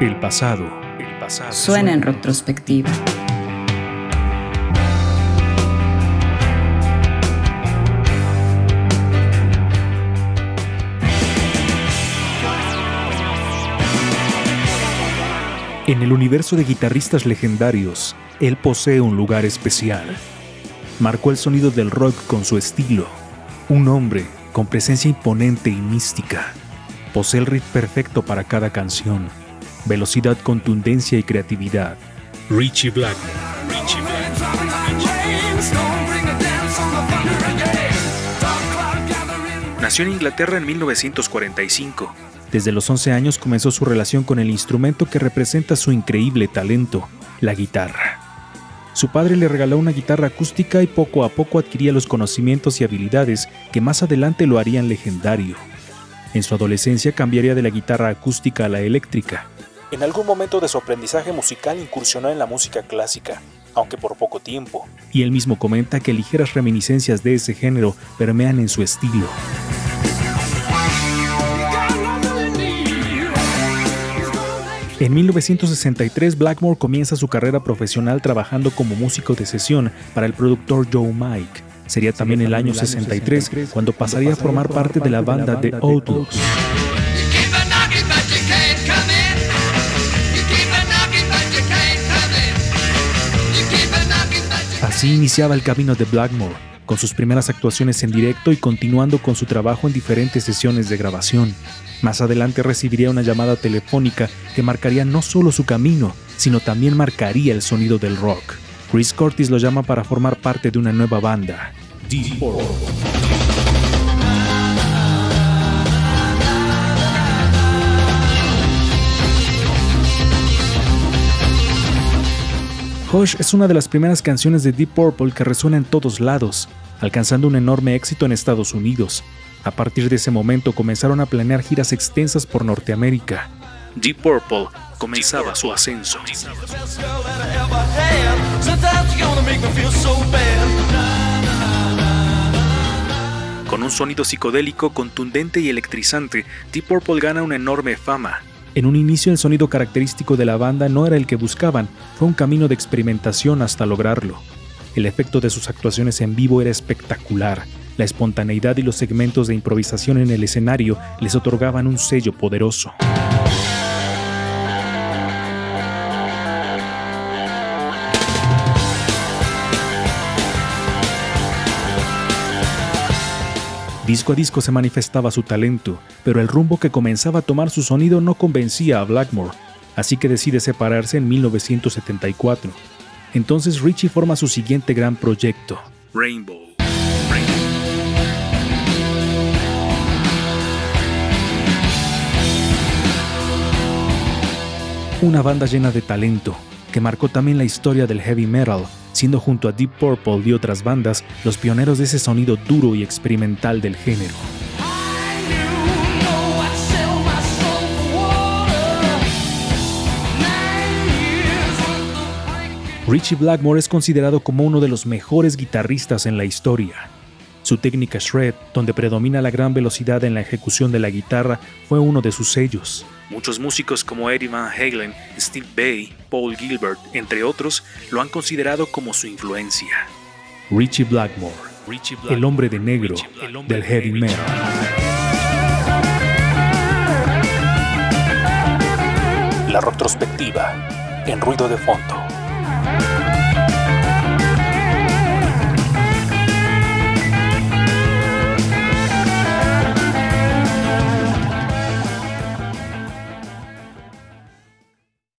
El pasado, el pasado Suena en retrospectiva. En el universo de guitarristas legendarios, él posee un lugar especial. Marcó el sonido del rock con su estilo. Un hombre con presencia imponente y mística. Posee el riff perfecto para cada canción. Velocidad, contundencia y creatividad. Richie Blackmore. Richie Nació en Inglaterra en 1945. Desde los 11 años comenzó su relación con el instrumento que representa su increíble talento, la guitarra. Su padre le regaló una guitarra acústica y poco a poco adquiría los conocimientos y habilidades que más adelante lo harían legendario. En su adolescencia cambiaría de la guitarra acústica a la eléctrica. En algún momento de su aprendizaje musical incursionó en la música clásica, aunque por poco tiempo. Y él mismo comenta que ligeras reminiscencias de ese género permean en su estilo. En 1963, Blackmore comienza su carrera profesional trabajando como músico de sesión para el productor Joe Mike. Sería también el año 63 cuando pasaría a formar parte de la banda The Outlaws. Iniciaba el camino de Blackmore, con sus primeras actuaciones en directo y continuando con su trabajo en diferentes sesiones de grabación. Más adelante recibiría una llamada telefónica que marcaría no solo su camino, sino también marcaría el sonido del rock. Chris Curtis lo llama para formar parte de una nueva banda. Hush es una de las primeras canciones de Deep Purple que resuena en todos lados, alcanzando un enorme éxito en Estados Unidos. A partir de ese momento comenzaron a planear giras extensas por Norteamérica. Deep Purple comenzaba su ascenso. Con un sonido psicodélico, contundente y electrizante, Deep Purple gana una enorme fama. En un inicio el sonido característico de la banda no era el que buscaban, fue un camino de experimentación hasta lograrlo. El efecto de sus actuaciones en vivo era espectacular. La espontaneidad y los segmentos de improvisación en el escenario les otorgaban un sello poderoso. Disco a disco se manifestaba su talento, pero el rumbo que comenzaba a tomar su sonido no convencía a Blackmore, así que decide separarse en 1974. Entonces Richie forma su siguiente gran proyecto, Rainbow. Una banda llena de talento, que marcó también la historia del heavy metal, siendo junto a Deep Purple y otras bandas los pioneros de ese sonido duro y experimental del género. Richie Blackmore es considerado como uno de los mejores guitarristas en la historia. Su técnica shred, donde predomina la gran velocidad en la ejecución de la guitarra, fue uno de sus sellos. Muchos músicos como Eddie Van Halen, Steve Bay, Paul Gilbert, entre otros, lo han considerado como su influencia. Richie Blackmore, el hombre de negro del heavy metal. La retrospectiva en ruido de fondo.